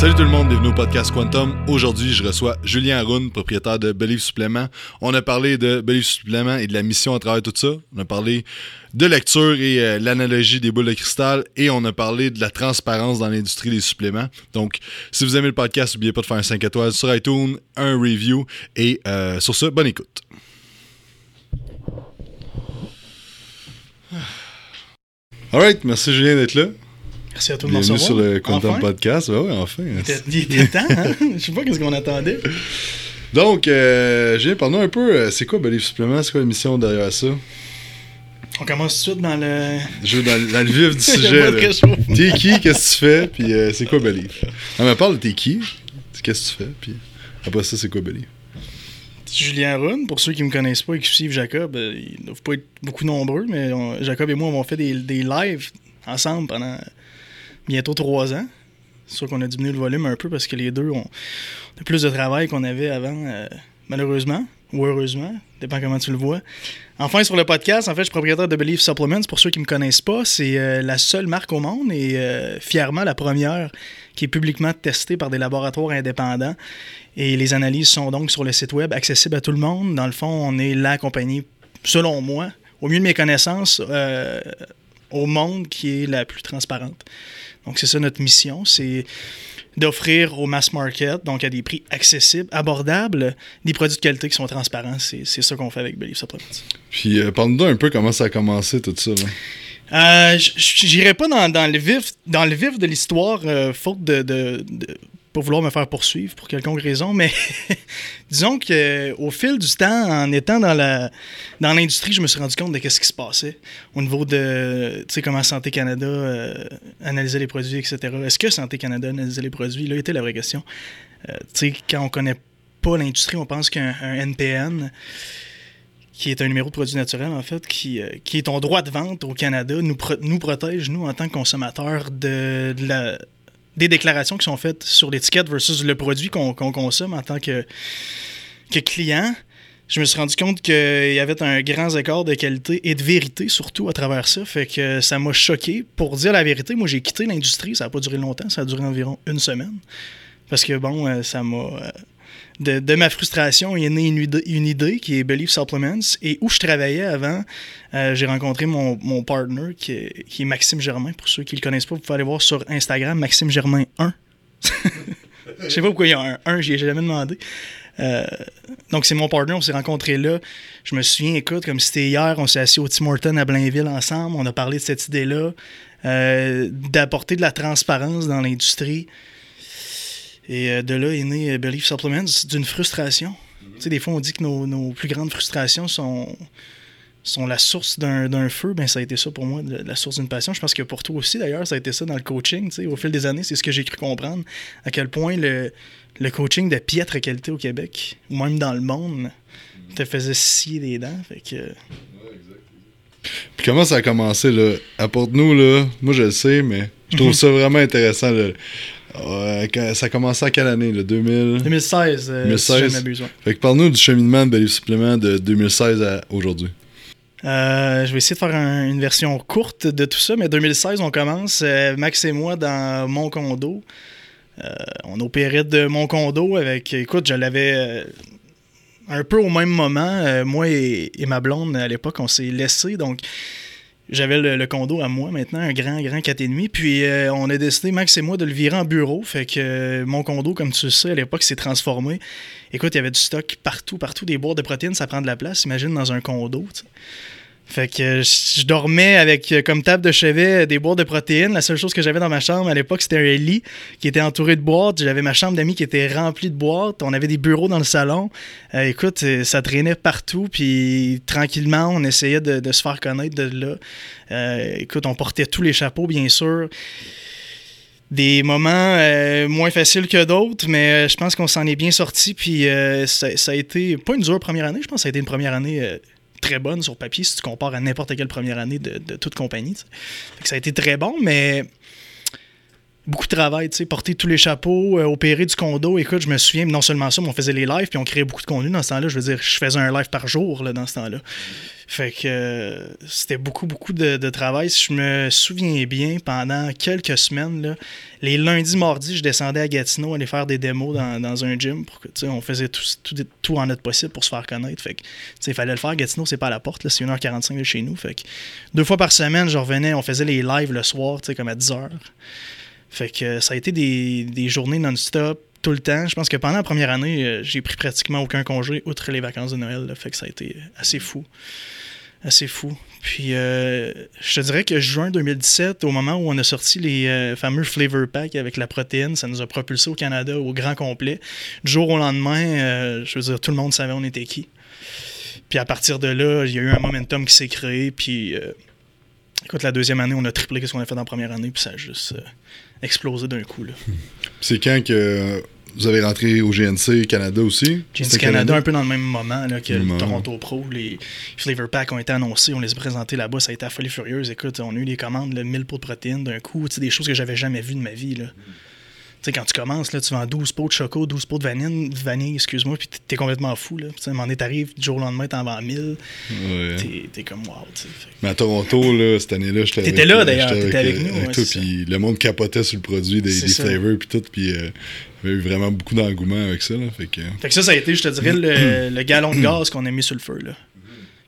Salut tout le monde, bienvenue au podcast Quantum. Aujourd'hui, je reçois Julien Haroun, propriétaire de Believe Supplément. On a parlé de Believe Supplément et de la mission à travers tout ça. On a parlé de lecture et euh, l'analogie des boules de cristal et on a parlé de la transparence dans l'industrie des suppléments. Donc, si vous aimez le podcast, n'oubliez pas de faire un 5 étoiles sur iTunes, un review et euh, sur ce, bonne écoute. Alright, merci Julien d'être là. Merci à tout le Bienvenue monde sur le Quantum Podcast. Ouais, ouais, enfin. Il était, temps, hein? Je sais pas qu'est-ce qu'on attendait. Donc, euh, Julien, parle-nous un peu, euh, c'est quoi Believe Supplément? C'est quoi la mission derrière ça? On commence tout de suite dans le. Je veux dans, dans le vif du sujet. T'es qui? Qu'est-ce que tu fais? Puis euh, c'est quoi Believe? Non, mais parle de t'es qui? Qu'est-ce que tu fais? Puis après ça, c'est quoi Believe? Julien Rune, pour ceux qui me connaissent pas et qui suivent Jacob, euh, ils ne doivent pas être beaucoup nombreux, mais on- Jacob et moi, on fait des, des lives ensemble pendant bientôt trois ans. C'est sûr qu'on a diminué le volume un peu parce que les deux ont, plus de travail qu'on avait avant, euh, malheureusement, ou heureusement, dépend comment tu le vois. Enfin, sur le podcast, en fait, je suis propriétaire de Believe Supplements. Pour ceux qui me connaissent pas, c'est euh, la seule marque au monde et euh, fièrement la première qui est publiquement testée par des laboratoires indépendants. Et les analyses sont donc sur le site web, accessibles à tout le monde. Dans le fond, on est la compagnie, selon moi, au mieux de mes connaissances, au monde qui est la plus transparente. Donc, c'est ça notre mission, c'est d'offrir au mass market, donc à des prix accessibles, abordables, des produits de qualité qui sont transparents. C'est c'est ça qu'on fait avec Believe Supplements. Puis euh, parle-nous un peu comment ça a commencé tout ça. là. Euh, J'irai pas dans, dans le vif dans le vif de l'histoire, euh, faute de, de, de pas vouloir me faire poursuivre pour quelconque raison, mais disons que au fil du temps, en étant dans la dans l'industrie, je me suis rendu compte de qu'est-ce qui se passait au niveau de tu sais comment Santé Canada euh, analysait les produits, etc. Est-ce que Santé Canada analysait les produits? Là était la vraie question. Euh, tu sais quand on connaît pas l'industrie, on pense qu'un un NPN qui est un numéro de produit naturel, en fait, qui, euh, qui est ton droit de vente au Canada, nous protège, nous, en tant que consommateurs, de, de la- des déclarations qui sont faites sur l'étiquette versus le produit qu'on consomme en tant que, client. Je me suis rendu compte qu'il y avait un grand écart de qualité et de vérité, surtout à travers ça. Fait que ça m'a choqué. Pour dire la vérité, moi, j'ai quitté l'industrie. Ça n'a pas duré longtemps. Ça a duré environ une semaine. Parce que, bon, euh, ça m'a. De, ma frustration est née une une idée qui est Believe Supplements. Et où je travaillais avant, euh, j'ai rencontré mon, mon partner qui est, Maxime Germain. Pour ceux qui ne le connaissent pas, vous pouvez aller voir sur Instagram Maxime Germain 1. Je sais pas pourquoi il y a un 1, j'y ai jamais demandé. Euh, donc, c'est mon partner, on s'est rencontrés là. Je me souviens, écoute, comme c'était hier, on s'est assis au Tim Hortons à Blainville ensemble. On a parlé de cette idée-là, euh, d'apporter de la transparence dans l'industrie. Et euh, de là est né euh, Believe Supplements d'une frustration. Tu sais, des fois, on dit que nos, nos plus grandes frustrations sont, sont la source d'un feu. Ben, ça a été ça pour moi, la source d'une passion. Je pense que pour toi aussi, d'ailleurs, ça a été ça dans le coaching. Tu sais, au fil des années, c'est ce que j'ai cru comprendre. À quel point le, le coaching de piètre qualité au Québec, ou même dans le monde, te faisait scier des dents. Fait que, Puis comment ça a commencé, là? Apporte-nous, là. Moi, je le sais, mais je trouve ça vraiment intéressant. Euh, ça a commencé à quelle année, là? 2000? 2016, euh, 2016. si ouais. Fait que parle-nous du cheminement de Believe Supplément de 2016 à aujourd'hui. Euh, je vais essayer de faire un- une version courte de tout ça, mais 2016, on commence, euh, Max et moi, dans mon condo. On opérait de mon condo avec, écoute, je l'avais un peu au même moment. moi et, et ma blonde, à l'époque, on s'est laissés, donc j'avais le, condo à moi maintenant, un grand, grand 4,5. Puis euh, on a décidé, Max et moi, de le virer en bureau. Fait que euh, mon condo, comme tu le sais, à l'époque, s'est transformé. Écoute, il y avait du stock partout, partout. Des boîtes de protéines, ça prend de la place. Imagine dans un condo, tu sais. Fait que je dormais avec euh, comme table de chevet euh, des boîtes de protéines. La seule chose que j'avais dans ma chambre à l'époque, c'était un lit qui était entouré de boîtes. J'avais ma chambre d'amis qui était remplie de boîtes. On avait des bureaux dans le salon. Euh, écoute, ça traînait partout. Puis tranquillement, on essayait de, se faire connaître de là. Écoute, on portait tous les chapeaux, bien sûr. Des moments moins faciles que d'autres, mais je pense qu'on s'en est bien sorti. Puis ça, ça a été pas une dure première année. Je pense que ça a été une première année très bonne sur papier si tu compares à n'importe quelle première année de, de toute compagnie. ça a été très bon, mais beaucoup de travail, tu sais, porter tous les chapeaux, euh, opérer du condo. Écoute, je me souviens, non seulement ça, mais on faisait les lives, puis on créait beaucoup de contenu dans ce temps-là. Je veux dire, je faisais un live par jour là, dans ce temps-là. Fait que euh, c'était beaucoup, beaucoup de, travail. Si je me souviens bien, pendant quelques semaines, là, les lundis, mardis, je descendais à Gatineau aller faire des démos dans, un gym. On faisait tout, tout, tout, en notre possible pour se faire connaître. Fait que, il fallait le faire. Gatineau, c'est pas à la porte. C'est 1h45 de chez nous. Fait que deux fois par semaine, je revenais, on faisait les lives le soir, comme à 10h. Fait que ça a été des, des journées non-stop tout le temps. Je pense que pendant la première année, euh, j'ai pris pratiquement aucun congé, outre les vacances de Noël. Là, fait que ça a été assez fou. Assez fou. Puis, euh, je te dirais que juin 2017, au moment où on a sorti les euh, fameux flavor packs avec la protéine, ça nous a propulsé au Canada au grand complet. Du jour au lendemain, euh, je veux dire, tout le monde savait on était qui. Puis à partir de là, il y a eu un momentum qui s'est créé. Puis, écoute, la deuxième année, on a triplé ce qu'on a fait dans la première année. Puis ça a juste explosé d'un coup. Là. C'est quand que vous avez rentré au GNC Canada aussi? GNC Canada, un peu dans le même moment là, que le Toronto Pro. Les Flavor Packs ont été annoncés, on les a présentés là-bas, ça a été à folie furieuse. Écoute, on a eu des commandes, là, 1000 pots de protéines d'un coup, des choses que j'avais jamais vues de ma vie. Là. Tu sais, quand tu commences, là, tu vends 12 pots de choco, 12 pots de vanille, vanille excuse-moi, puis t'es complètement fou. Là. Tu sais, m'en est arrivé, du jour au lendemain, t'en vends 1000. Ouais. T'es comme wow. Mais à Toronto, là, cette année-là, j'étais T'étais là, d'ailleurs, t'étais avec nous, ouais, toi, c'est puis le monde capotait sur le produit, des, flavors, puis tout, puis euh, il y avait eu vraiment beaucoup d'engouement avec ça. Là, fait que, Fait que ça, ça a été, je te dirais, le, le gallon de gaz qu'on a mis sur le feu. Là.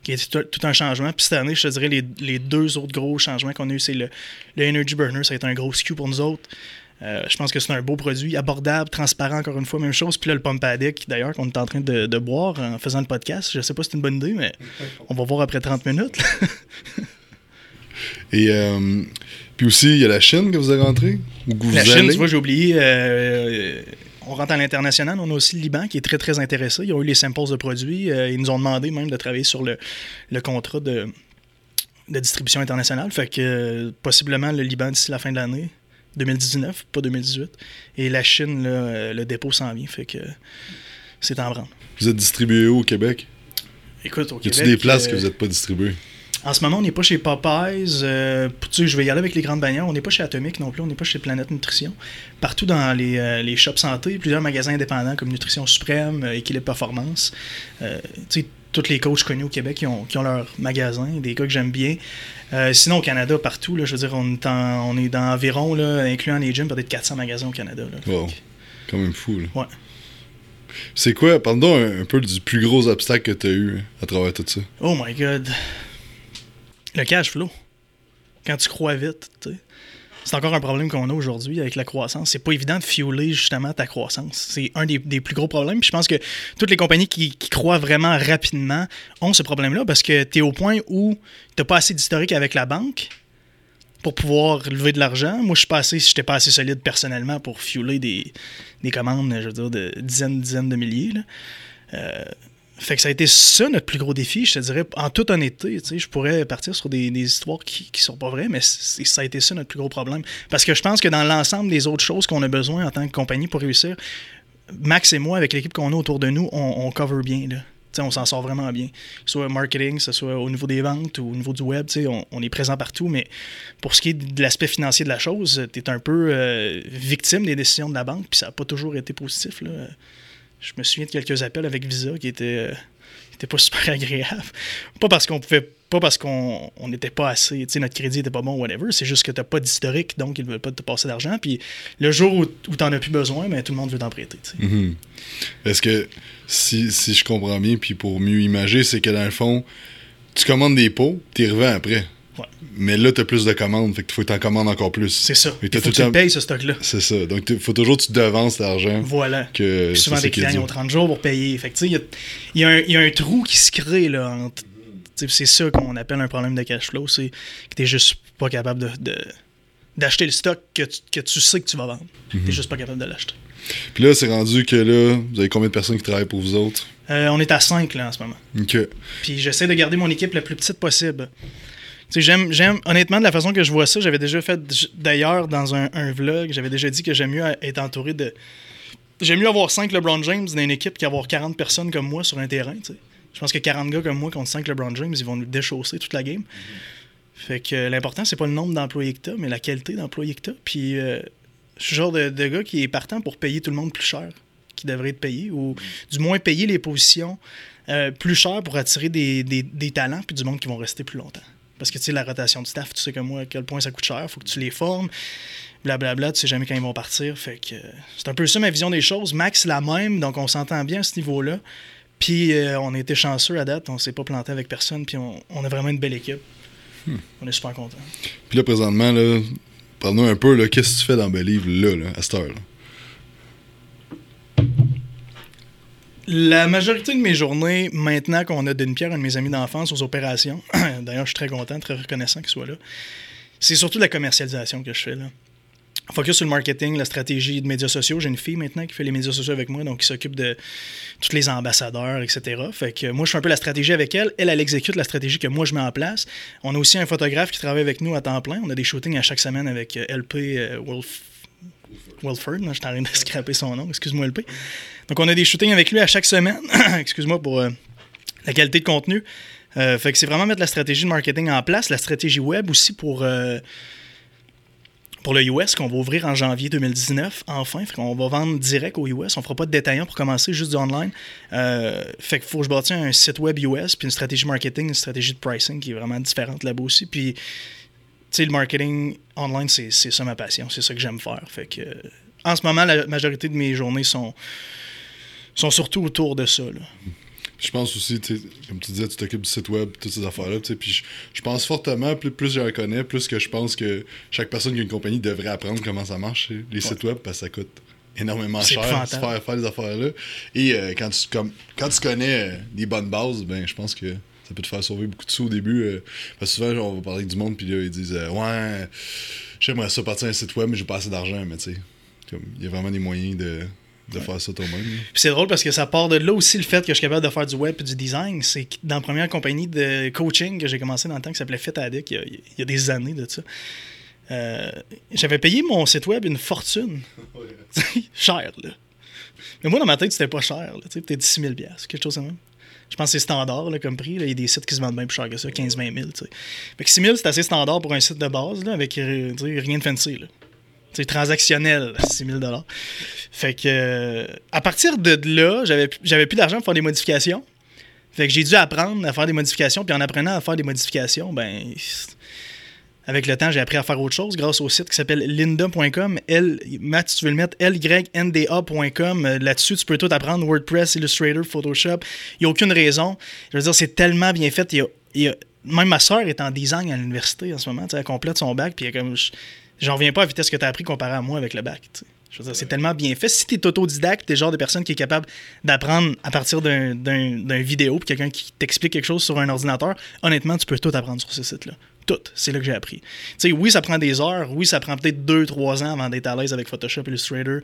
Qui est tout, tout un changement. Puis cette année, je te dirais, les, les deux autres gros changements qu'on a eu, c'est le, le Energy Burner. Ça a été un gros SKU pour nous autres. Euh, je pense que c'est un beau produit, abordable, transparent, encore une fois, même chose. Puis là, le Pump Addict, d'ailleurs, qu'on est en train de, de boire en faisant le podcast. Je sais pas si c'est une bonne idée, mais on va voir après 30 minutes. Et euh, puis aussi, il y a la Chine que vous avez rentré? Ou que vous La Chine, allez? tu vois, j'ai oublié. euh, on rentre à l'international. On a aussi le Liban qui est très, très intéressé. Ils ont eu les samples de produits. Ils nous ont demandé même de travailler sur le, le contrat de, de distribution internationale. Fait que possiblement le Liban d'ici la fin de l'année. 2019, pas 2018. Et la Chine, là, euh, le dépôt s'en vient. Fait que c'est en branle. Vous êtes distribué où au Québec? Écoute, au Y a-t-il Québec, des places euh, que vous n'êtes pas distribués? En ce moment, on n'est pas chez Popeyes. euh, tu sais, je vais y aller avec les grandes bannières. On n'est pas chez Atomic non plus. On n'est pas chez Planète Nutrition. Partout dans les, euh, les shops santé, plusieurs magasins indépendants comme Nutrition Suprême, euh, Équilibre Performance. Euh, tu sais, tous les coachs connus au Québec qui ont, qui ont leur magasin, des gars que j'aime bien. Euh, sinon, au Canada, partout, là, je veux dire, on est, en- on est dans environ, là, incluant les gyms, peut-être 400 magasins au Canada. là. Wow. Quand même fou. Là. Ouais. C'est quoi, pardon, un, un peu du plus gros obstacle que tu as eu à travers tout ça? Oh my god. Le cash flow. Quand tu crois vite, tu sais. C'est encore un problème qu'on a aujourd'hui avec la croissance. C'est pas évident de fueler justement ta croissance. C'est un des, plus gros problèmes. Puis je pense que toutes les compagnies qui, croient vraiment rapidement ont ce problème-là parce que tu es au point où tu pas assez d'historique avec la banque pour pouvoir lever de l'argent. Moi, je suis pas assez, j'étais pas assez solide personnellement pour fueler des, des commandes, je veux dire, de dizaines, dizaines de milliers. Euh, fait que ça a été ça notre plus gros défi, je te dirais, en toute honnêteté. Tu sais, je pourrais partir sur des, histoires qui, qui sont pas vraies, mais ça a été ça notre plus gros problème. Parce que je pense que dans l'ensemble des autres choses qu'on a besoin en tant que compagnie pour réussir, Max et moi, avec l'équipe qu'on a autour de nous, on, cover bien. Là. On s'en sort vraiment bien. Que ce soit marketing, que ce soit au niveau des ventes ou au niveau du web, on, on est présent partout. Mais pour ce qui est de l'aspect financier de la chose, tu es un peu euh, victime des décisions de la banque, puis ça n'a pas toujours été positif. Là. Je me souviens de quelques appels avec Visa qui étaient, euh, pas super agréables. Pas parce qu'on pouvait pas parce qu'on on n'était pas assez, tu sais, notre crédit était pas bon, whatever. C'est juste que t'as pas d'historique, donc ils veulent pas te passer d'argent. Puis le jour où, où t'en as plus besoin, ben, tout le monde veut t'en prêter. tu. Mhm. Est-ce que, si, si je comprends bien, puis pour mieux imager, c'est que dans le fond, tu commandes des pots, tu revends après. Ouais. Mais là, tu as plus de commandes, fait qu'il faut que tu en commandes encore plus. C'est ça. Il t'as faut tout que tu temps- payes, ce stock-là. C'est ça. Donc, il faut toujours que tu devances l'argent. Voilà. Que Puis souvent, des clients ils ont 30 jours pour payer. Fait que, tu sais, il y a, y un- il y a un trou qui se crée, là, entre- C'est ça qu'on appelle un problème de cash flow. C'est que tu juste pas capable de, de- d'acheter le stock que tu, que tu sais que tu vas vendre. Tu Mhm. juste pas capable de l'acheter. Puis là, c'est rendu que là, vous avez combien de personnes qui travaillent pour vous autres? Euh, on est à 5 là, en ce moment. Ok. Puis j'essaie de garder mon équipe la plus petite possible. J'aime, j'aime, honnêtement, de la façon que je vois ça, j'avais déjà fait, d'ailleurs, dans un, un vlog, j'avais déjà dit que j'aime mieux être entouré de. J'aime mieux avoir 5 LeBron James dans une équipe qu'avoir 40 personnes comme moi sur un terrain. Je pense que 40 gars comme moi contre 5 LeBron James, ils vont nous déchausser toute la game. Fait que euh, l'important, c'est pas le nombre d'employés que t'as, mais la qualité d'employés que t'as. Puis euh, Je suis le genre de, de gars qui est partant pour payer tout le monde plus cher qui devrait être payé, ou du moins payer les positions euh, plus cher pour attirer des, des, des talents puis du monde qui vont rester plus longtemps. Parce que tu sais, la rotation de staff, tu sais comme moi à quel point ça coûte cher, faut que tu les formes, blablabla, tu sais jamais quand ils vont partir. Fait que euh, c'est un peu ça ma vision des choses. Max, la même, donc on s'entend bien à ce niveau-là. Puis euh, on a été chanceux à date, on s'est pas planté avec personne, puis on, on a vraiment une belle équipe. Hmm. On est super contents. Puis là, présentement, là, parle-nous un peu, qu'est-ce que tu fais dans Believe là, là, à cette heure? Là? La majorité de mes journées, maintenant qu'on a d'une pierre, un de mes amis d'enfance aux opérations, d'ailleurs, je suis très content, très reconnaissant qu'il soit là, c'est surtout la commercialisation que je fais. Là. Focus sur le marketing, la stratégie de médias sociaux. J'ai une fille maintenant qui fait les médias sociaux avec moi, donc qui s'occupe de tous les ambassadeurs, etc. Fait que moi, je fais un peu la stratégie avec elle. Elle, elle exécute la stratégie que moi, je mets en place. On a aussi un photographe qui travaille avec nous à temps plein. On a des shootings à chaque semaine avec euh, LP euh, Wolf Wilford, je suis en train de scraper son nom, excuse-moi LP. Donc on a des shootings avec lui à chaque semaine, excuse-moi pour euh, la qualité de contenu. Euh, fait que c'est vraiment mettre la stratégie de marketing en place, la stratégie web aussi pour, euh, pour le US qu'on va ouvrir en janvier 2019, enfin. Fait qu'on va vendre direct au US, on fera pas de détaillant pour commencer, juste du online. Fait qu'il faut que je bâtisse un site web US, puis une stratégie marketing, une stratégie de pricing qui est vraiment différente là-bas aussi. Puis tu sais, le marketing online, c'est ça ma passion. C'est ça que j'aime faire. Fait que, en ce moment, la majorité de mes journées sont, sont surtout autour de ça. Là. Je pense aussi, comme tu disais, tu t'occupes du site web, toutes ces affaires-là. Puis je, pense fortement, plus, plus je la connais, plus que je pense que chaque personne qui a une compagnie devrait apprendre comment ça marche, les sites web, parce que ça coûte énormément cher de faire, faire les affaires-là. Et euh, quand, tu, comme, quand tu connais euh, les bonnes bases, ben je pense que ça peut te faire sauver beaucoup de sous au début. Euh, parce que souvent, genre, on va parler du monde, puis là, ils disent euh, Ouais, j'aimerais ça partir un site web, mais j'ai pas assez d'argent. Mais tu sais, il y a vraiment des moyens de, de faire ça toi-même. C'est drôle parce que ça part de là aussi le fait que je suis capable de faire du web et du design. C'est que dans la première compagnie de coaching que j'ai commencé dans le temps qui s'appelait Fit Addict, il y, a, il y, a, des années de ça. Euh, j'avais payé mon site web une fortune. cher, là. Mais moi, dans ma tête, c'était pas cher. Peut-être 6 000 quelque chose comme ça. Je pense que c'est standard là, comme prix. Là. Il y a des sites qui se vendent bien plus cher que ça, 15-20 000. T'sais. Fait que 6 000, c'est assez standard pour un site de base, là, avec rien de fancy. Là. C'est transactionnel, 6 000 Fait que, euh, à partir de là, j'avais, plus d'argent pour faire des modifications. Fait que j'ai dû apprendre à faire des modifications. Puis en apprenant à faire des modifications, ben, avec le temps, j'ai appris à faire autre chose grâce au site qui s'appelle linda.com. Matt, si tu veux le mettre, lynda.com. Euh, là-dessus, tu peux tout apprendre WordPress, Illustrator, Photoshop. Il n'y a aucune raison. Je veux dire, c'est tellement bien fait. Y a, même ma soeur est en design à l'université en ce moment. Elle complète son bac. Puis comme. J'en reviens pas à la vitesse que tu as appris comparé à moi avec le bac. C'est tellement bien fait. Si tu es autodidacte, tu es le genre de personne qui est capable d'apprendre à partir d'un vidéo, puis quelqu'un qui t'explique quelque chose sur un ordinateur, honnêtement, tu peux tout apprendre sur ce site-là. Tout. C'est là que j'ai appris. Oui, ça prend des heures. Oui, ça prend peut-être 2-3 ans avant d'être à l'aise avec Photoshop, Illustrator,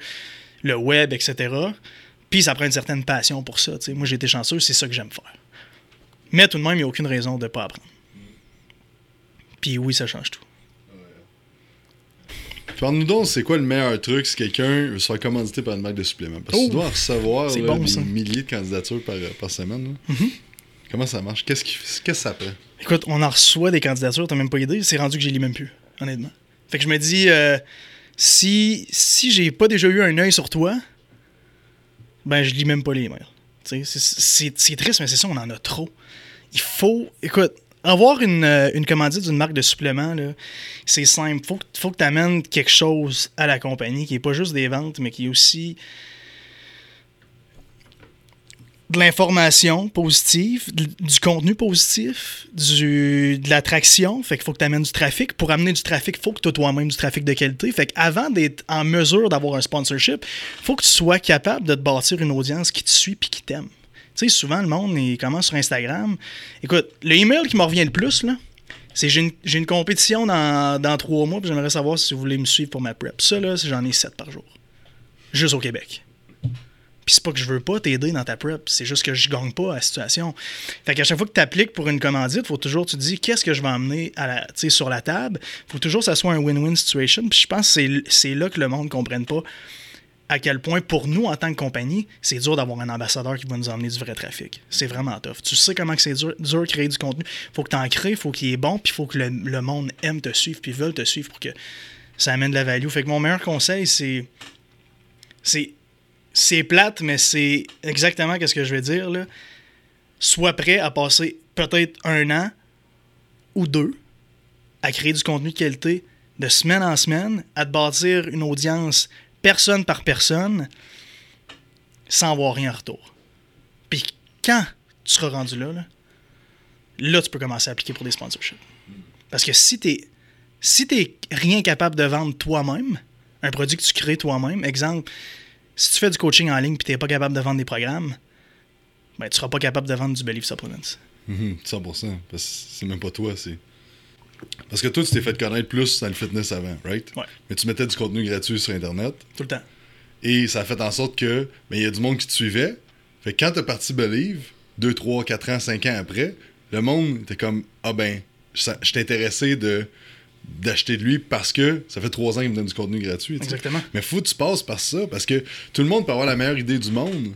le web, etc. Puis ça prend une certaine passion pour ça. Moi, j'ai été chanceux, c'est ça que j'aime faire. Mais tout de même, il n'y a aucune raison de ne pas apprendre. Puis oui, ça change tout. Parle-nous donc, c'est quoi le meilleur truc si quelqu'un veut se faire commanditer par une marque de supplément? Parce que tu dois recevoir là, bon, des milliers de candidatures par, par semaine. Mm -hmm. Comment ça marche? Qu'est-ce qu que ça prend? Écoute, on en reçoit des candidatures, t'as même pas idée. C'est rendu que je lis même plus, honnêtement. Fait que je me dis, euh, si, si j'ai pas déjà eu un œil sur toi, ben je lis même pas les mails. C'est triste, mais c'est ça, on en a trop. Il faut. Écoute, avoir une, une commandite d'une marque de supplément, c'est simple. Faut, faut que tu amènes quelque chose à la compagnie qui est pas juste des ventes, mais qui est aussi de l'information positive, du contenu positif, du, de l'attraction. Fait qu'il faut que tu amènes du trafic. Pour amener du trafic, il faut que tu aies toi-même du trafic de qualité. Fait qu'avant d'être en mesure d'avoir un sponsorship, faut que tu sois capable de te bâtir une audience qui te suit et qui t'aime. Tu sais, souvent, le monde, il commence sur Instagram. Écoute, le email qui me revient le plus, là, c'est j'ai une, compétition dans, dans trois mois, puis j'aimerais savoir si vous voulez me suivre pour ma prep. Ça, là, j'en ai sept par jour. Juste au Québec. Puis c'est pas que je veux pas t'aider dans ta prep, c'est juste que je gagne pas à la situation. Fait qu'à chaque fois que tu appliques pour une commandite, faut toujours tu te dis qu'est-ce que je vais emmener à la, sur la table? Faut toujours que ça soit un win-win situation. Puis je pense que c'est là que le monde ne comprenne pas à quel point pour nous en tant que compagnie, c'est dur d'avoir un ambassadeur qui va nous emmener du vrai trafic. C'est vraiment tough. Tu sais comment c'est dur, de créer du contenu. Faut que tu en crées, faut qu'il est bon, puis faut que le, monde aime te suivre, puis veulent te suivre pour que ça amène de la value. Fait que mon meilleur conseil, c'est. C'est. C'est plate, mais c'est exactement ce que je vais dire. Là. Sois prêt à passer peut-être un an ou deux à créer du contenu de qualité de semaine en semaine, à te bâtir une audience personne par personne sans avoir rien en retour. Puis quand tu seras rendu là, là, tu peux commencer à appliquer pour des sponsorships. Parce que si tu si t'es rien capable de vendre toi-même, un produit que tu crées toi-même, exemple, si tu fais du coaching en ligne et tu n'es pas capable de vendre des programmes, ben, tu seras pas capable de vendre du Belief Supplements. 100%. Mhm, parce que c'est même pas toi, c'est. Parce que toi, tu t'es fait connaître plus dans le fitness avant, right? Ouais. Mais tu mettais du contenu gratuit sur Internet. Tout le temps. Et ça a fait en sorte que, ben, il y a du monde qui te suivait. Fait que quand t'as parti Believe, 2, 3, 4 ans, 5 ans après, le monde était comme, ah ben, je suis intéressé de d'acheter de lui parce que ça fait 3 ans qu'il me donne du contenu gratuit. Exactement. Mais faut que tu passes par ça parce que tout le monde peut avoir la meilleure idée du monde.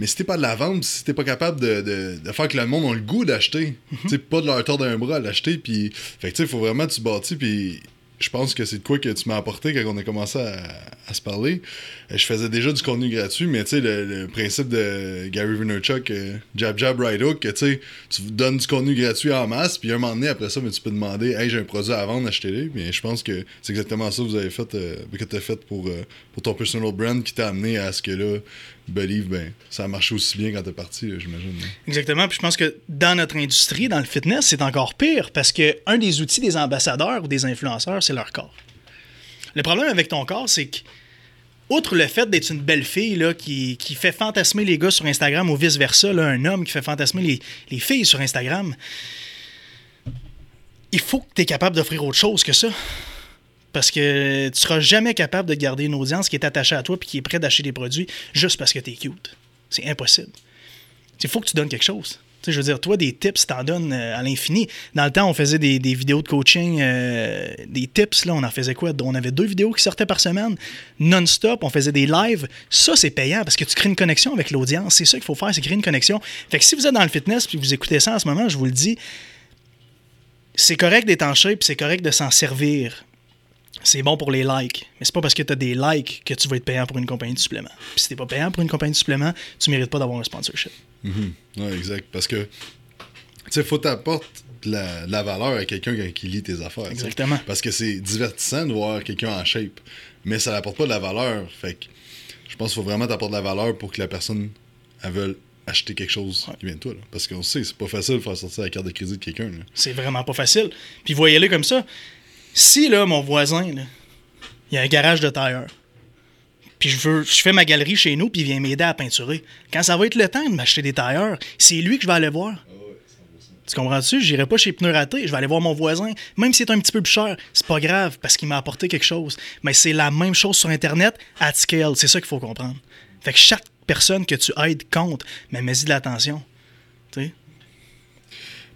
Mais si t'es pas de la vente, si t'es pas capable de, faire que le monde ait le goût d'acheter, tu sais, pas de leur tordre un bras à l'acheter, puis. Fait que tu sais, faut vraiment que tu bâtis, puis je pense que c'est de quoi que tu m'as apporté quand on a commencé à, se parler. Euh, je faisais déjà du contenu gratuit, mais tu sais, le, principe de Gary Vaynerchuk, euh, Jab Jab Right Hook, tu sais, tu donnes du contenu gratuit en masse, puis un moment donné, après ça, mais tu peux demander, hey, j'ai un produit à vendre, achetez-le. Mais je pense que c'est exactement ça que vous avez fait, euh, que tu as fait pour, ton personal brand qui t'a amené à ce que là, Believe, ben, ça a marché aussi bien quand t'es parti, j'imagine. Exactement. Puis je pense que dans notre industrie, dans le fitness, c'est encore pire parce que un des outils des ambassadeurs ou des influenceurs, leur corps. Le problème avec ton corps, c'est que, outre le fait d'être une belle fille qui, fait fantasmer les gars sur Instagram ou vice-versa, un homme qui fait fantasmer les, les filles sur Instagram, il faut que tu es capable d'offrir autre chose que ça. Parce que tu seras jamais capable de garder une audience qui est attachée à toi et qui est prête d'acheter des produits juste parce que tu es cute. C'est impossible. Il faut que tu donnes quelque chose. Je veux dire, toi, des tips, t'en donnes euh, à l'infini. Dans le temps, on faisait des, vidéos de coaching, euh, des tips, là, on en faisait quoi? On avait deux vidéos qui sortaient par semaine, non-stop, on faisait des lives. Ça, c'est payant parce que tu crées une connexion avec l'audience. C'est ça qu'il faut faire, c'est créer une connexion. Fait que si vous êtes dans le fitness et vous écoutez ça en ce moment, je vous le dis, c'est correct en shape, c'est correct de s'en servir c'est bon pour les likes. Mais c'est pas parce que tu as des likes que tu vas être payant pour une compagnie de supplément. Puis si t'es pas payant pour une compagnie de supplément, tu mérites pas d'avoir un sponsorship. Mm Ouais, exact. Parce que, tu sais, faut t'apporter la, la, valeur à quelqu'un qui lit tes affaires. Exactement. Parce que c'est divertissant de voir quelqu'un en shape, mais ça n'apporte pas de la valeur. Fait que je pense qu'il faut vraiment t'apporter de la valeur pour que la personne elle veuille acheter quelque chose qui vient de toi. Parce qu'on sait, c'est pas facile de faire sortir la carte de crédit de quelqu'un. C'est vraiment pas facile. Puis voyez-le comme ça si là, mon voisin, il y a un garage de tailleur, puis je veux, je fais ma galerie chez nous, puis il vient m'aider à peinturer. Quand ça va être le temps de m'acheter des tailleurs, c'est lui que je vais aller voir. Tu comprends-tu? J'irai pas chez Pneu Raté, je vais aller voir mon voisin. Même si c'est un petit peu plus cher, c'est pas grave parce qu'il m'a apporté quelque chose. Mais c'est la même chose sur Internet à scale. C'est ça qu'il faut comprendre. Fait que chaque personne que tu aides compte, mais mets-y de l'attention. Tu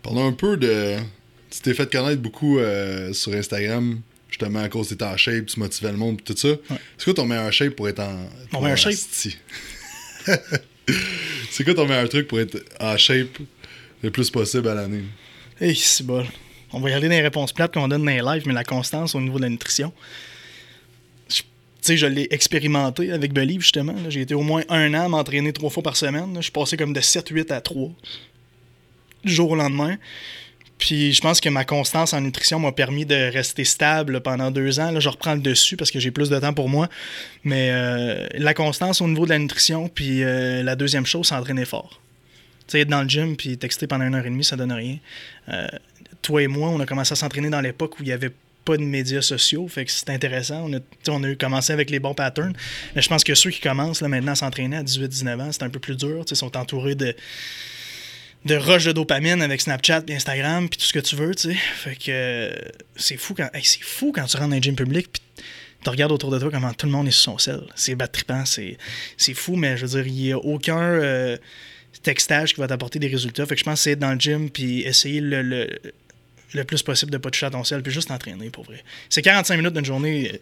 Parlons un peu de, tu t'es fait connaître beaucoup euh, sur Instagram, justement à cause de en shape, tu motivais le monde tout ça. C'est quoi ton meilleur shape pour être en. Mon meilleur shape? C'est quoi ton meilleur truc pour être en shape le plus possible à l'année? Hey, c'est bon. On va y aller dans les réponses plates qu'on donne dans les lives, mais la constance au niveau de la nutrition. Tu sais, je l'ai expérimenté avec Believe, justement. J'ai été au moins un an à m'entraîner trois fois par semaine. Je suis passé comme de 7-8 à 3 du jour au lendemain. Puis je pense que ma constance en nutrition m'a permis de rester stable pendant deux ans. Là, je reprends le dessus parce que j'ai plus de temps pour moi. Mais euh, la constance au niveau de la nutrition, puis euh, la deuxième chose, c'est entraîner fort. Tu sais, être dans le gym puis texter pendant une heure et demie, ça donne rien. Euh, toi et moi, on a commencé à s'entraîner dans l'époque où il n'y avait pas de médias sociaux. Fait que c'est intéressant. On a, on a commencé avec les bons patterns. Mais je pense que ceux qui commencent là, maintenant à s'entraîner à 18-19 ans, c'est un peu plus dur. Ils sont entourés de de rush de dopamine avec Snapchat, Instagram, puis tout ce que tu veux, tu sais. Fait que c'est fou quand c'est fou quand tu rentres dans un gym public puis tu regardes autour de toi comment tout le monde est sur son sel. C'est battrippant, c'est c'est fou, mais je veux dire, il n'y a aucun euh, textage qui va t'apporter des résultats. Fait que je pense que c'est être dans le gym puis essayer le, le, plus possible de pas toucher à ton sel puis juste t'entraîner pour vrai. C'est 45 minutes d'une journée, euh,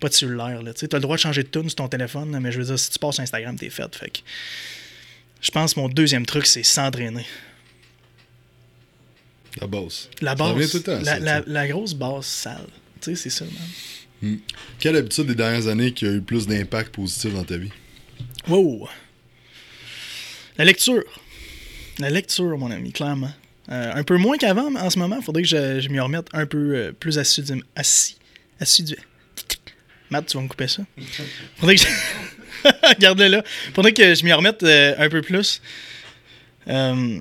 pas de cellulaire. Tu as le droit de changer de tune sur ton téléphone, mais je veux dire, si tu passes Instagram, t'es fait. Fait que je pense que mon deuxième truc, c'est s'entraîner. La base. La base. La, la, grosse base sale. Tu sais, c'est ça, man. Hmm. Quelle habitude des dernières années qui a eu plus d'impact positif dans ta vie? Wow! La lecture. La lecture, mon ami, clairement. Euh, un peu moins qu'avant, mais en ce moment, il faudrait que je, je m'y remette un peu euh, plus assidu. Assis. Assidu. Matt, tu vas me couper ça? Faudrait que je... Garde-le là. Faudrait que je m'y remette euh, un peu plus. Euh,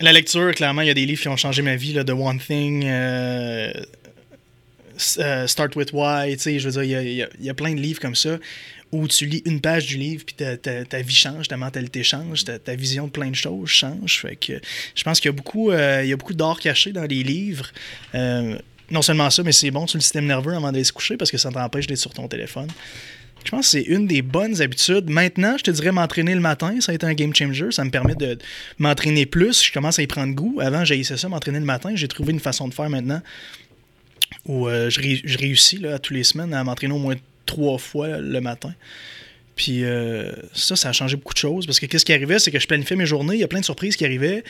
la lecture, clairement, il y a des livres qui ont changé ma vie. Là, The One Thing, euh, Start With Why, je veux dire, il y a, plein de livres comme ça où tu lis une page du livre puis ta, ta- ta vie change, ta mentalité change, ta, vision de plein de choses change. Fait que je pense qu'il y a beaucoup, il y a beaucoup d'or caché dans les livres. Non seulement ça, mais c'est bon sur le système nerveux avant d'aller se coucher parce que ça t'empêche d'être sur ton téléphone. Je pense que c'est une des bonnes habitudes. Maintenant, je te dirais m'entraîner le matin, ça a été un game changer. Ça me permet de m'entraîner plus. Je commence à y prendre goût. Avant, j'haïssais ça, m'entraîner le matin. J'ai trouvé une façon de faire maintenant où euh, je, ré- je réussis là, tous les semaines à m'entraîner au moins trois fois le matin. Puis euh, ça, ça a changé beaucoup de choses parce que qu'est-ce qui arrivait, c'est que je planifiais mes journées, il y a plein de surprises qui arrivaient.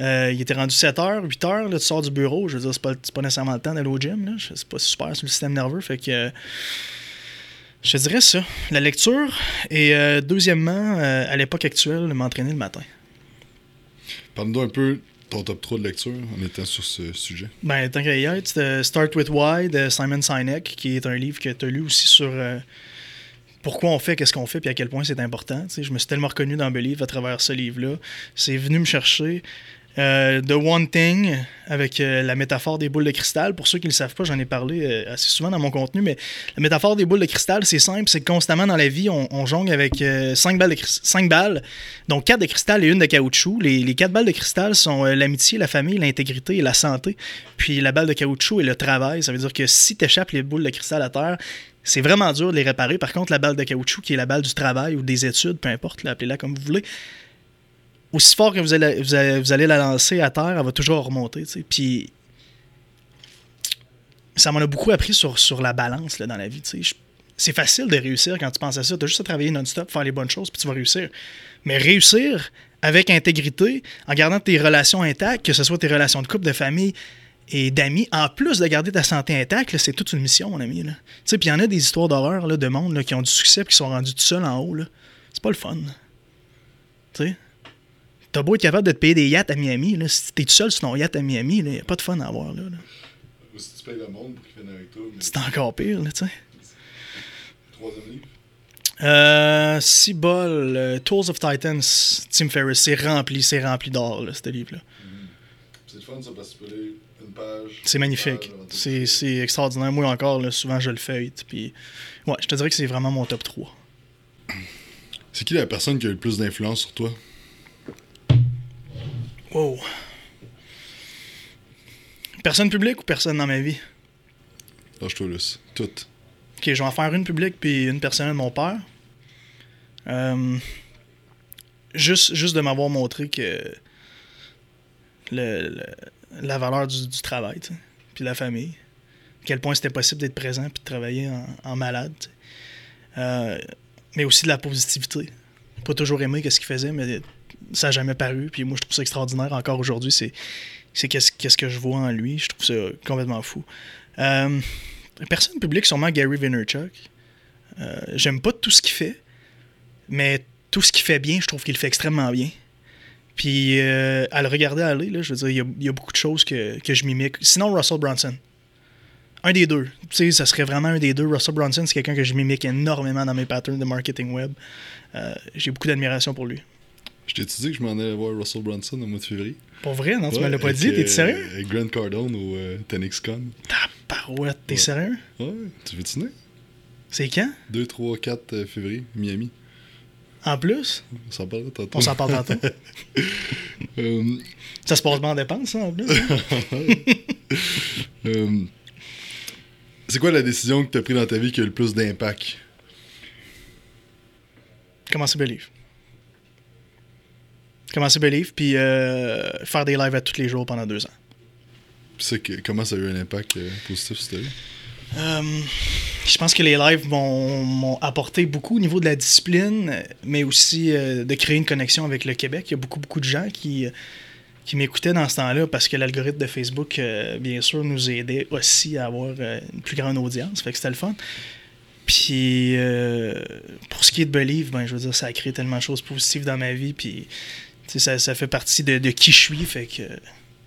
Euh, il était rendu 7h, 8h, là, tu sors du bureau, je veux dire, c'est pas, pas nécessairement le temps d'aller au gym, c'est pas super sur le système nerveux, fait que je dirais ça, la lecture et euh, deuxièmement, euh, à l'époque actuelle, m'entraîner le matin. Parle-nous un peu ton top 3 de lecture en étant sur ce sujet. Ben, tant qu'à y être, c'était Start With Why de Simon Sinek, qui est un livre que tu as lu aussi sur euh, pourquoi on fait, qu'est-ce qu'on fait, puis à quel point c'est important. Je me suis tellement reconnu dans Believe à travers ce livre-là. C'est venu me chercher. Euh, The One Thing, avec euh, la métaphore des boules de cristal. Pour ceux qui ne le savent pas, j'en ai parlé euh, assez souvent dans mon contenu, mais la métaphore des boules de cristal, c'est simple, c'est que constamment dans la vie, on, on jongle avec 5 balles, balles, donc 4 de cristal et une de caoutchouc. Les, les 4 balles de cristal sont l'amitié, la famille, l'intégrité et la santé. Puis la balle de caoutchouc est le travail. Ça veut dire que si tu échappes les boules de cristal à terre, c'est vraiment dur de les réparer. Par contre, la balle de caoutchouc, qui est la balle du travail ou des études, peu importe, appelez-la comme vous voulez, aussi fort que vous allez, vous allez, la lancer à terre, elle va toujours remonter. Puis ça m'en a beaucoup appris sur, sur la balance là, dans la vie. C'est facile de réussir quand tu penses à ça. Tu as juste à travailler non-stop, faire les bonnes choses, puis tu vas réussir. Mais réussir avec intégrité, en gardant tes relations intactes, que ce soit tes relations de couple, de famille et d'amis, en plus de garder ta santé intacte, c'est toute une mission, mon ami. Puis il y en a des histoires d'horreur de monde qui ont du succès et qui sont rendus tout seuls en haut. là. C'est pas le fun. Tu sais? T'as beau être capable de te payer des yachts à Miami, là, si t'es tout seul sur ton yacht à Miami, il n'y a pas de fun à avoir. Là, là. Si tu payes le monde pour qu'il vienne avec toi, C'est encore pire, là, tu sais. troisième livre? Euh, si bol, euh, Tools of Titans, Tim Ferriss, c'est rempli, c'est rempli d'or, là, ce livre-là. C'est le fun, ça, parce que tu peux lire une page. C'est magnifique. C'est c'est extraordinaire. Moi encore, là, souvent je le feuille. Puis, ouais, je te dirais que c'est vraiment mon top 3. C'est qui la personne qui a eu le plus d'influence sur toi? Wow. Personne publique ou personne dans ma vie? Lâche-toi, Luce. Toutes. Ok, je vais en faire une publique puis une personnelle de mon père. Euh, juste, juste de m'avoir montré que le, le- la valeur du, du travail, puis de la famille. À quel point c'était possible d'être présent puis de travailler en, en malade. Euh, mais aussi de la positivité. Pas toujours aimé ce qu'il faisait, mais ça n'a jamais paru. Puis moi, je trouve ça extraordinaire. Encore aujourd'hui, c'est qu'est-ce qu'est-ce que je vois en lui. Je trouve ça complètement fou. Euh, personne publique, sûrement Gary Vaynerchuk. Euh, J'aime pas tout ce qu'il fait, mais tout ce qu'il fait bien, je trouve qu'il le fait extrêmement bien. Puis euh, à le regarder aller, là, je veux dire, il y a, y a beaucoup de choses que, que je mimique. Sinon, Russell Brunson. Un des deux. Tu sais, ça serait vraiment un des deux. Russell Brunson, c'est quelqu'un que je mimique énormément dans mes patterns de marketing web. Euh, J'ai beaucoup d'admiration pour lui. Je t'ai dit que je m'en allais voir Russell Brunson au mois de février? Pour vrai, non? Tu me l'as pas dit? T'es euh, sérieux? Avec Grant Cardone au euh, TenXCon. Tabarouette, t'es Ouais. sérieux? Ouais, tu veux-tu venir? C'est quand? 2, 3, 4 euh, février, Miami. En plus? On s'en parlera tantôt. On s'en parle tantôt. Euh, Ça se passe bien en dépenses, ça, en plus? euh, c'est quoi la décision que tu as prise dans ta vie qui a eu le plus d'impact? Commencer Believe? Commencer Believe, puis euh, faire des lives à tous les jours pendant deux ans. Que, comment ça a eu un impact euh, positif sur? Euh, je pense que les lives m'ont apporté beaucoup au niveau de la discipline, mais aussi euh, de créer une connexion avec le Québec. Il y a beaucoup, beaucoup de gens qui, qui m'écoutaient dans ce temps-là parce que l'algorithme de Facebook, bien sûr, nous aidait aussi à avoir une plus grande audience. Fait que c'était le fun. Puis pour ce qui est de Believe, ben, je veux dire, ça a créé tellement de choses positives dans ma vie. Puis ça, ça fait partie de, de qui je suis. Fait que.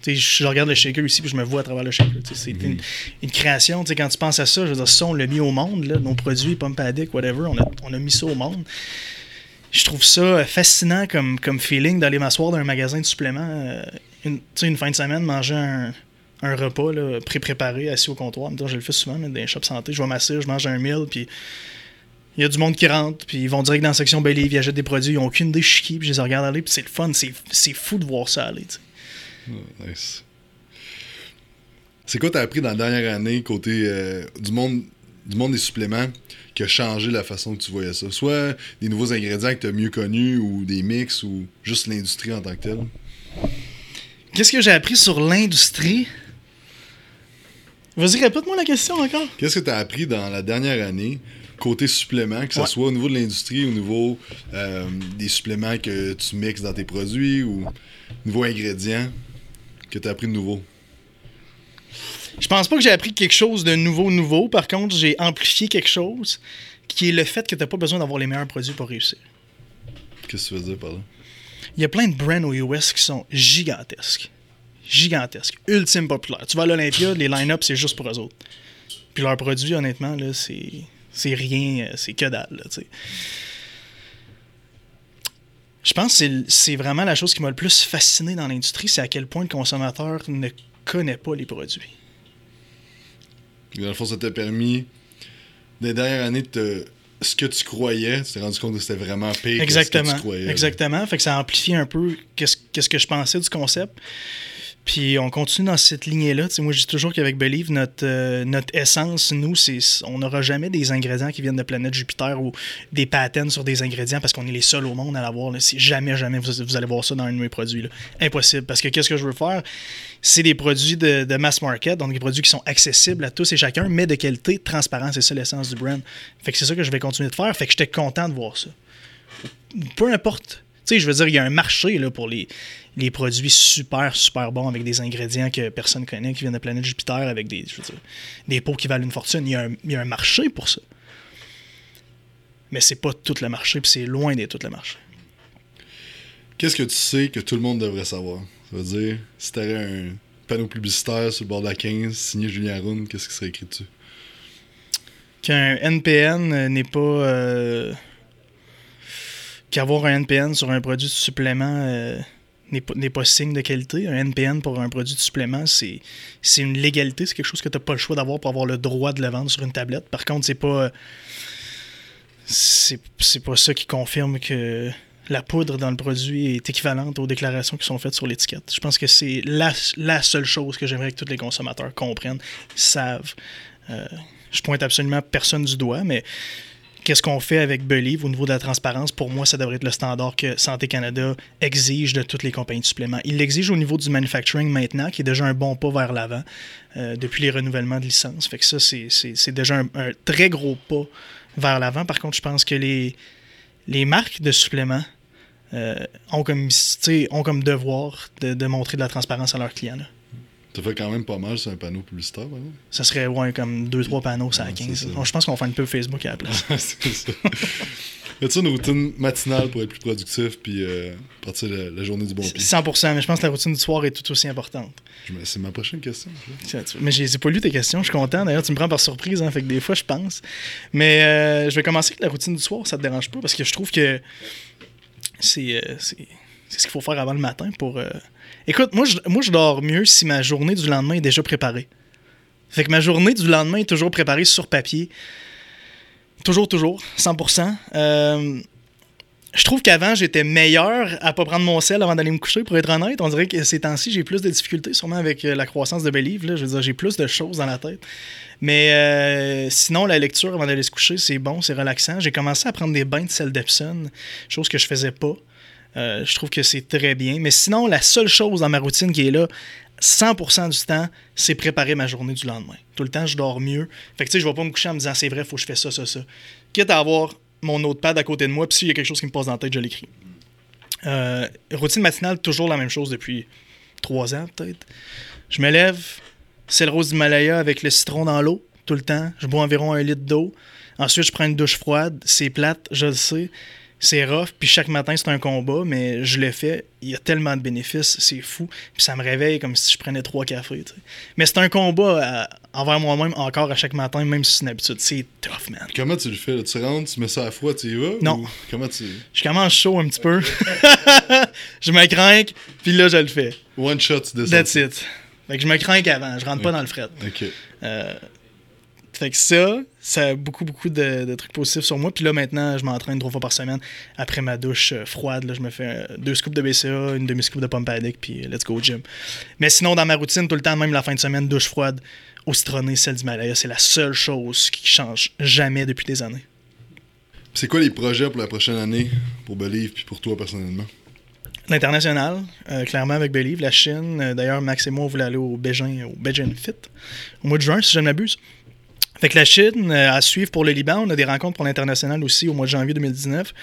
Je regarde le shaker ici, puis je me vois à travers le shaker. C'est une, une création. Quand tu penses à ça, je veux dire, ça, on l'a mis au monde. Là, nos produits, Pump Addict, whatever, on a, on a mis ça au monde. Je trouve ça fascinant comme, comme feeling d'aller m'asseoir dans un magasin de suppléments euh, une, une fin de semaine, manger un, un repas pré-préparé, assis au comptoir. En même temps, je le fais souvent là, dans les shops santé. Je vais m'asseoir, je mange un meal, puis il y a du monde qui rentre, puis ils vont direct dans la section Believe, ils achètent des produits, ils n'ont aucune idée je suis qui, puis je les regarde aller, puis c'est le fun, c'est fou de voir ça aller. tu sais. Oh, nice. C'est quoi t'as appris dans la dernière année côté euh, du monde du monde des suppléments qui a changé la façon que tu voyais ça? Soit des nouveaux ingrédients que tu as mieux connus ou des mix ou juste l'industrie en tant que telle? Qu'est-ce que j'ai appris sur l'industrie? Vas-y, répète-moi la question encore. Qu'est-ce que tu as appris dans la dernière année côté suppléments, que ce Ouais. soit au niveau de l'industrie, au niveau euh, des suppléments que tu mixes dans tes produits ou nouveaux ingrédients que tu as appris de nouveau? Je pense pas que j'ai appris quelque chose de nouveau, nouveau. Par contre, j'ai amplifié quelque chose qui est le fait que t'as pas besoin d'avoir les meilleurs produits pour réussir. Qu'est-ce que tu veux dire par là? Il y a plein de brands aux US qui sont gigantesques. Gigantesques. Ultime populaires. Tu vas à l'Olympia, les line-up, c'est juste pour eux autres. Puis leurs produits, honnêtement, là, c'est. C'est rien, euh, c'est que dalle, là, tu sais. Je pense que c'est- vraiment la chose qui m'a le plus fasciné dans l'industrie, c'est à quel point le consommateur ne connaît pas les produits. Dans le fond, ça t'a permis, des dernières années, de te- ce que tu croyais, tu t'es rendu compte que c'était vraiment pire que ce que Exactement. tu croyais. Exactement. Fait que ça a amplifié un peu qu'est-ce qu'est-ce que je pensais du concept. Puis on continue dans cette lignée-là. Moi, je dis toujours qu'avec Believe, notre, euh, essence, nous, c'est on n'aura jamais des ingrédients qui viennent de planète Jupiter ou des patents sur des ingrédients parce qu'on est les seuls au monde à l'avoir. jamais, jamais vous, allez voir ça dans un de mes produits. Impossible. Parce que qu'est-ce que je veux faire? C'est des produits de, mass market, donc des produits qui sont accessibles à tous et chacun, mais de qualité, transparent. C'est ça l'essence du brand. Fait que c'est ça que je vais continuer de faire. Fait que j'étais content de voir ça peu importe. Tu sais, je veux dire, il y a un marché là, pour les, les produits super, super bons avec des ingrédients que personne connaît, qui viennent de planète Jupiter, avec des, je veux dire, des pots qui valent une fortune. Il y a un, il y a un marché pour ça. Mais c'est pas tout le marché, puis c'est loin d'être tout le marché. Qu'est-ce que tu sais que tout le monde devrait savoir? Ça veut dire, si t'avais un panneau publicitaire sur le bord de la 15, signé Julien Roun, qu'est-ce qui serait écrit dessus? Qu'un NPN n'est pas. euh, Qu'avoir un NPN sur un produit de supplément euh, n'est pas, signe de qualité. Un NPN pour un produit de supplément, c'est une légalité. C'est quelque chose que tu n'as pas le choix d'avoir pour avoir le droit de le vendre sur une tablette. Par contre, c'est pas. c'est pas ça qui confirme que la poudre dans le produit est équivalente aux déclarations qui sont faites sur l'étiquette. Je pense que c'est la, la seule chose que j'aimerais que tous les consommateurs comprennent, savent. Euh, je pointe absolument personne du doigt, mais qu'est-ce qu'on fait avec Believe au niveau de la transparence? Pour moi, ça devrait être le standard que Santé Canada exige de toutes les compagnies de suppléments. Il l'exige au niveau du manufacturing maintenant, qui est déjà un bon pas vers l'avant euh, depuis les renouvellements de licence. Fait que ça, c'est- déjà un, très gros pas vers l'avant. Par contre, je pense que les, les marques de suppléments euh, ont, comme, ont comme devoir de, de montrer de la transparence à leurs clients. Ça fait quand même pas mal sur un panneau publicitaire. Ça serait ouais, comme 2-3 panneaux, ça à Ouais, 15. c'est ça. Je pense qu'on faire une pub Facebook à la place. c'est ça. As-tu une routine matinale pour être plus productif puis euh, partir la, la journée du bon pied? 100%, mais je pense que la routine du soir est tout aussi importante. C'est ma prochaine question. Mais j'ai j'ai pas lu tes questions, je suis content. D'ailleurs, tu me prends par surprise, hein, fait que des fois, je pense. Mais euh, je vais commencer avec la routine du soir, ça te dérange pas, parce que je trouve que c'est euh, c'est ce qu'il faut faire avant le matin pour. euh, Écoute, moi je, moi, je dors mieux si ma journée du lendemain est déjà préparée. Fait que ma journée du lendemain est toujours préparée sur papier. Toujours, toujours, 100%. Euh, je trouve qu'avant, j'étais meilleur à pas prendre mon sel avant d'aller me coucher, pour être honnête. On dirait que ces temps-ci, j'ai plus de difficultés, sûrement avec euh, la croissance de Believe. Là. Je veux dire, j'ai plus de choses dans la tête. Mais sinon, la lecture avant d'aller se coucher, c'est bon, c'est relaxant. J'ai commencé à prendre des bains de sel d'Epsom, chose que je faisais pas. Euh, je trouve que c'est très bien. Mais sinon, la seule chose dans ma routine qui est là, 100% du temps, c'est préparer ma journée du lendemain. Tout le temps, je dors mieux. Fait que tu sais, je vais pas me coucher en me disant c'est vrai, faut que je fais ça, ça, ça. Quitte à avoir mon notepad à côté de moi, puis s'il y a quelque chose qui me passe dans la tête, je l'écris. Euh, routine matinale, toujours la même chose depuis trois ans peut-être. Je me lève, c'est le rose d'Himalaya avec le citron dans l'eau tout le temps. Je bois environ un litre d'eau. Ensuite, je prends une douche froide. C'est plate, je le sais. C'est rough, puis chaque matin, c'est un combat, mais je le fais. Il y a tellement de bénéfices, c'est fou. Puis ça me réveille comme si je prenais trois cafés. Mais c'est un combat euh, envers moi-même encore à chaque matin, même si c'est une habitude. C'est tough, man. Comment tu le fais? là? Tu rentres, tu mets ça à froid, tu y vas? Non. ou Comment tu. Je commence chaud un petit peu. je me craque, puis là, je le fais. One shot, tu descends. That's it. Fait que je me craque avant, je rentre pas dans le fret. Ok. Euh, fait que ça, ça a beaucoup, beaucoup de, de trucs positifs sur moi. Puis là, maintenant, je m'entraîne trois fois par semaine. Après ma douche euh, froide, là, je me fais euh, deux scoops de BCA, une demi-scoop de pompe addict, puis euh, let's go au gym. Mais sinon, dans ma routine, tout le temps, même la fin de semaine, douche froide, au citronné, celle d'Himalaya, c'est la seule chose qui change jamais depuis des années. C'est quoi les projets pour la prochaine année pour Believe puis pour toi personnellement? L'international, euh, clairement avec Believe, la Chine. Euh, D'ailleurs, Max et moi, on voulait aller au Beijing, au Beijing Fit au mois de juin, si je ne m'abuse. Que la Chine, euh, à suivre pour le Liban, on a des rencontres pour l'international aussi au mois de janvier 2019.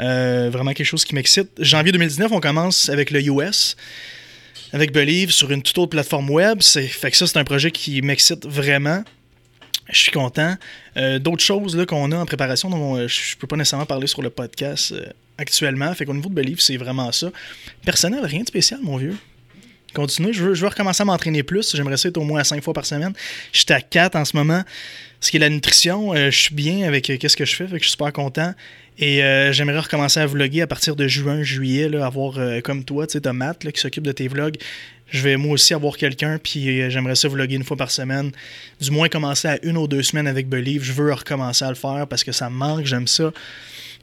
Euh, vraiment quelque chose qui m'excite. Janvier 2019, on commence avec le US, avec Believe sur une toute autre plateforme web. C'est- Fait que ça, c'est un projet qui m'excite vraiment. Je suis content. Euh, D'autres choses qu'on a en préparation, dont euh, je peux pas nécessairement parler sur le podcast actuellement. Fait qu'au niveau de Believe, c'est vraiment ça. Personnel, rien de spécial, mon vieux. Continue. Je veux, recommencer à m'entraîner plus. J'aimerais ça être au moins à 5 fois par semaine. Je suis à 4 en ce moment. Ce qui est la nutrition, euh, je suis bien avec euh, qu'est-ce que je fais. Je suis super content. Et euh, j'aimerais recommencer à vlogger à partir de juin, juillet, avoir comme toi, tu sais, Matt là, qui s'occupe de tes vlogs. Je vais moi aussi avoir quelqu'un, puis j'aimerais ça vlogger une fois par semaine. Du moins commencer à une ou deux semaines avec Believe. Je veux recommencer à le faire parce que ça me manque, j'aime ça.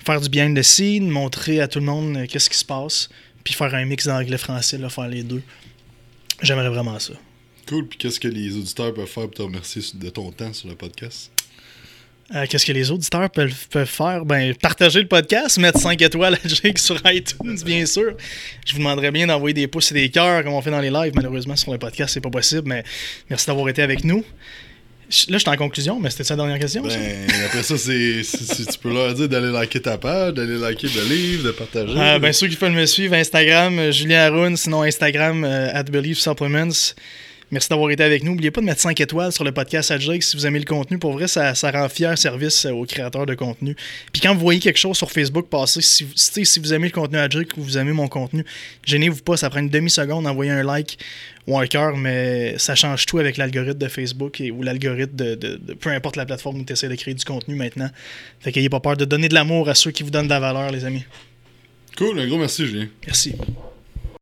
Faire du behind the scene, montrer à tout le monde qu'est-ce qui se passe, puis faire un mix d'anglais-français, faire les deux. J'aimerais vraiment ça. Cool. Puis qu'est-ce que les auditeurs peuvent faire pour te remercier de ton temps sur le podcast? Euh, Qu'est-ce que les auditeurs peuvent, peuvent faire? Ben, partager le podcast, mettre 5 étoiles à Jake sur iTunes, bien sûr. Je vous demanderais bien d'envoyer des pouces et des cœurs comme on fait dans les lives. Malheureusement, sur le podcast, c'est pas possible, mais merci d'avoir été avec nous. Là, je suis en conclusion, mais c'était ça la dernière question? ça? Ben, après ça, c'est, tu peux leur dire d'aller liker ta page, d'aller liker Believe, de partager. Euh, ben, ceux qui veulent me suivre, Instagram, Julien Haroun, sinon Instagram, euh, at Believe Supplements. Merci d'avoir été avec nous. N'oubliez pas de mettre 5 étoiles sur le podcast à Jake si vous aimez le contenu. Pour vrai, ça, ça rend fier service euh, aux créateurs de contenu. Puis quand vous voyez quelque chose sur Facebook passer, si, si vous aimez le contenu à Jake ou vous aimez mon contenu, gênez-vous pas, ça prend une demi-seconde d'envoyer un like ou un cœur, mais ça change tout avec l'algorithme de Facebook et, ou l'algorithme de, de- de- peu importe la plateforme où tu essaies de créer du contenu maintenant. Fait qu'ayez pas peur de donner de l'amour à ceux qui vous donnent de la valeur, les amis. Cool, un gros merci, Julien. Merci.